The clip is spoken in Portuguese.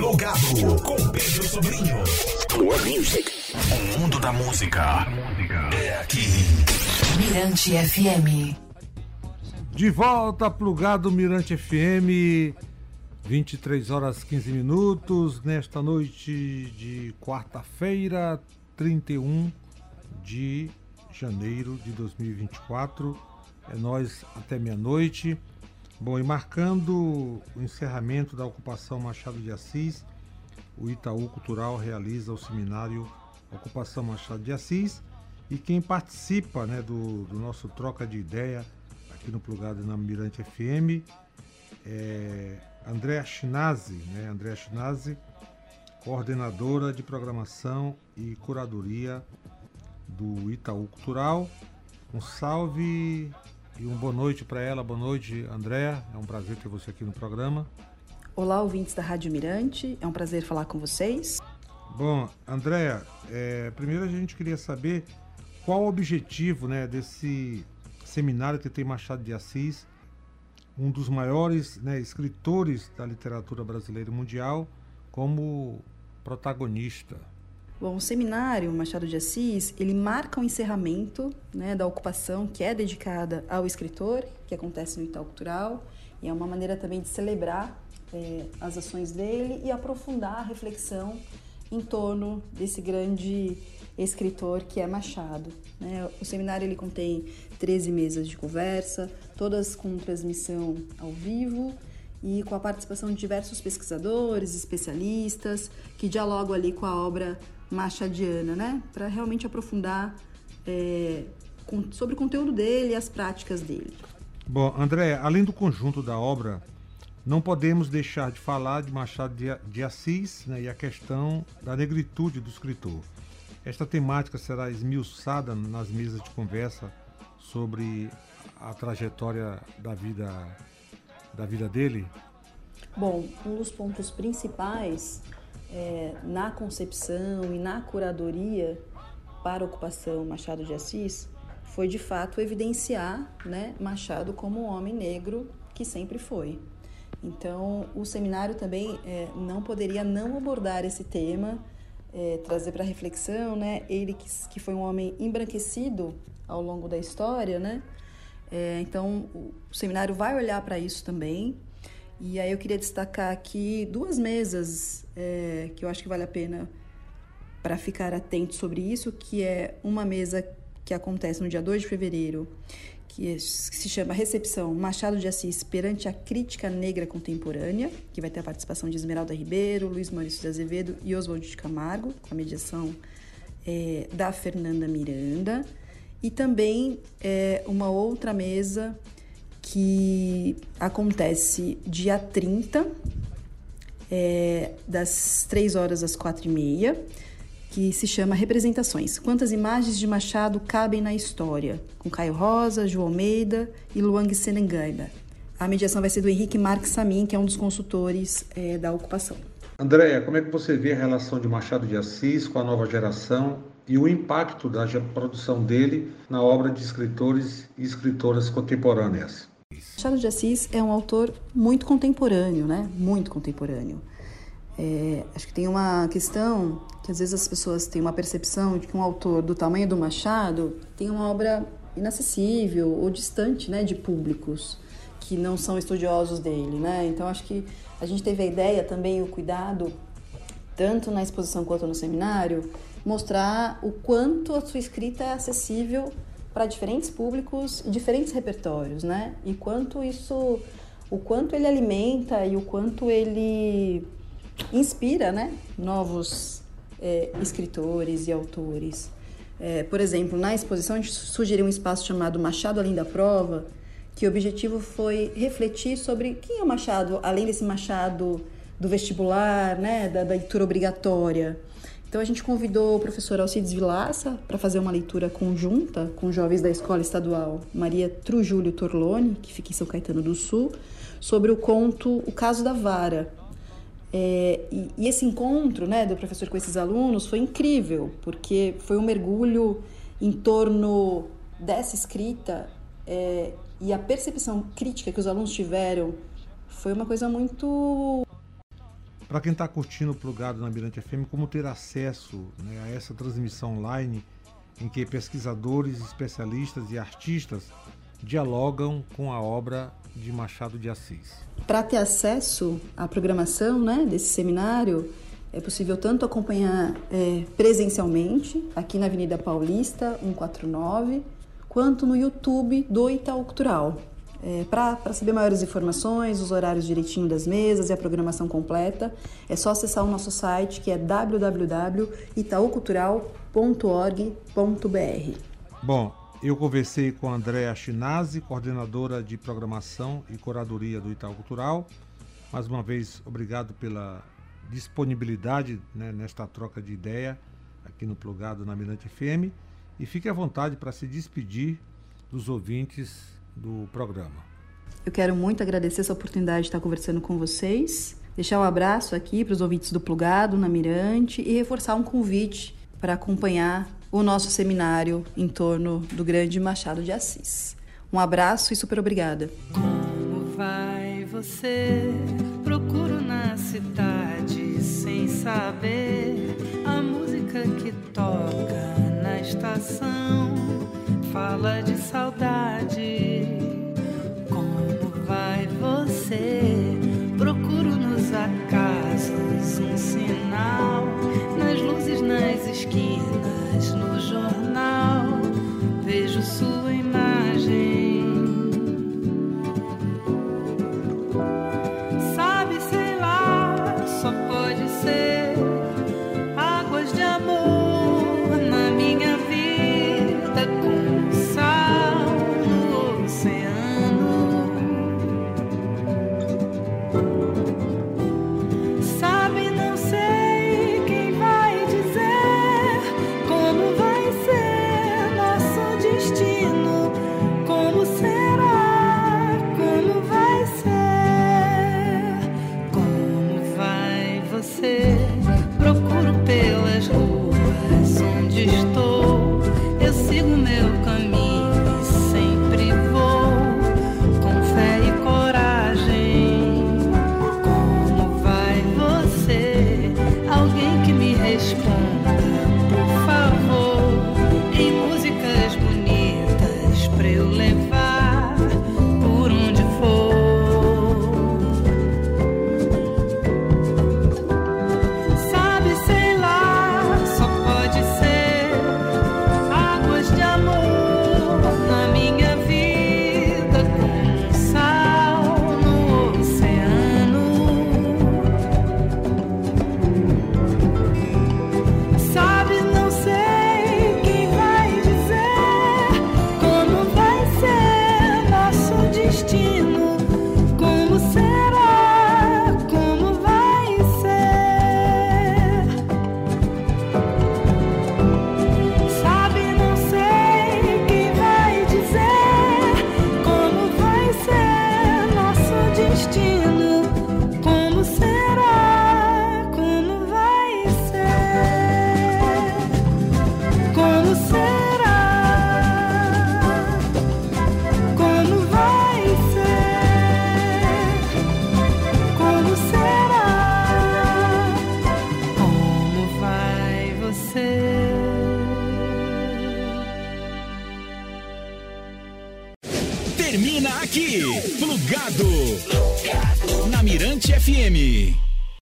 Plugado com Pedro Sobrinho. More music. O mundo da música é aqui. Mirante FM. De volta, plugado Mirante FM. 23 horas 15 minutos nesta noite de quarta-feira, 31 de janeiro de 2024. É nós até meia-noite. Bom, e marcando o encerramento da ocupação Machado de Assis, o Itaú Cultural realiza o seminário Ocupação Machado de Assis e quem participa né, do, do nosso troca de ideia aqui no Plugado na Mirante FM é Andréa Chinazzi, né? Andréa Chinazzi, coordenadora de programação e curadoria do Itaú Cultural. Um salve e uma boa noite para ela. Boa noite, Andréa. É um prazer ter você aqui no programa. Olá, ouvintes da Rádio Mirante. É um prazer falar com vocês. Bom, Andréa, é, primeiro a gente queria saber qual o objetivo né, desse seminário TT Machado de Assis, um dos maiores né, escritores da literatura brasileira e mundial, como protagonista. Bom, o seminário Machado de Assis, ele marca o encerramento né, da ocupação que é dedicada ao escritor, que acontece no Itaú Cultural, e é uma maneira também de celebrar é, as ações dele e aprofundar a reflexão em torno desse grande escritor que é Machado. Né? O seminário ele contém 13 mesas de conversa, todas com transmissão ao vivo e com a participação de diversos pesquisadores, especialistas, que dialogam ali com a obra machadiana, né? Para realmente aprofundar é, com, sobre o conteúdo dele e as práticas dele. Bom, André, além do conjunto da obra, não podemos deixar de falar de Machado de, Assis né, e a questão da negritude do escritor. Esta temática será esmiuçada nas mesas de conversa sobre a trajetória da vida da vida dele? Bom, um dos pontos principais é, na concepção e na curadoria para a ocupação Machado de Assis foi de fato evidenciar né, Machado como um homem negro que sempre foi. Então, o seminário também é, não poderia não abordar esse tema, é, trazer para reflexão, né? Ele que, que foi um homem embranquecido ao longo da história, né? É, então, o seminário vai olhar para isso também. E aí eu queria destacar aqui duas mesas é, que eu acho que vale a pena para ficar atento sobre isso, que é uma mesa que acontece no dia 2 de fevereiro, que, se chama Recepção Machado de Assis perante a crítica negra contemporânea, que vai ter a participação de Esmeralda Ribeiro, Luiz Maurício de Azevedo e Oswald de Camargo, com a mediação é, da Fernanda Miranda. E também é, uma outra mesa que acontece dia 30, é, das 3 horas às 4 e meia, que se chama Representações. Quantas imagens de Machado cabem na história? Com Caio Rosa, João Almeida e Luang Senengaida. A mediação vai ser do Henrique Marques Samin, que é um dos consultores é, da ocupação. Andréia, como é que você vê a relação de Machado de Assis com a nova geração e o impacto da produção dele na obra de escritores e escritoras contemporâneas? Machado de Assis é um autor muito contemporâneo, né? Muito contemporâneo. É, acho que tem uma questão que às vezes as pessoas têm uma percepção de que um autor do tamanho do Machado tem uma obra inacessível ou distante, né, de públicos que não são estudiosos dele, né? Então acho que a gente teve a ideia também o cuidado tanto na exposição quanto no seminário mostrar o quanto a sua escrita é acessível para diferentes públicos diferentes repertórios, né? E quanto isso, o quanto ele alimenta e o quanto ele inspira, né? Novos é, escritores e autores. É, por exemplo, na exposição a gente sugeriu um espaço chamado Machado Além da Prova, que o objetivo foi refletir sobre quem é o Machado, além desse Machado do vestibular, né, da leitura obrigatória. Então a gente convidou o professor Alcides Vilaça para fazer uma leitura conjunta com jovens da Escola Estadual Maria Trujúlio Torlone, que fica em São Caetano do Sul, sobre o conto O Caso da Vara. É, e, e, esse encontro né, do professor com esses alunos foi incrível, porque foi um mergulho em torno dessa escrita é, e a percepção crítica que os alunos tiveram foi uma coisa muito para quem está curtindo o plugado na Mirante FM, como ter acesso né, a essa transmissão online em que pesquisadores, especialistas e artistas dialogam com a obra de Machado de Assis. Para ter acesso à programação né, desse seminário, é possível tanto acompanhar é, presencialmente, aqui na Avenida Paulista, 149, quanto no YouTube do Itaú Cultural. É, Para saber maiores informações, os horários direitinho das mesas e a programação completa, é só acessar o nosso site que é www.itaucultural.org.br. Bom, eu conversei com a Andréa Chinazzi, coordenadora de programação e curadoria do Itaú Cultural. Mais uma vez, obrigado pela disponibilidade né, nesta troca de ideia aqui no Plugado na Mirante FM. E fique à vontade para se despedir dos ouvintes do programa. Eu quero muito agradecer essa oportunidade de estar conversando com vocês, deixar um abraço aqui para os ouvintes do Plugado na Mirante e reforçar um convite para acompanhar o nosso seminário em torno do grande Machado de Assis. Um abraço e super obrigada. Como vai você? Procuro na cidade sem saber a música que toca na estação. Fala de saudade. Você? Meu caminho nosso FM.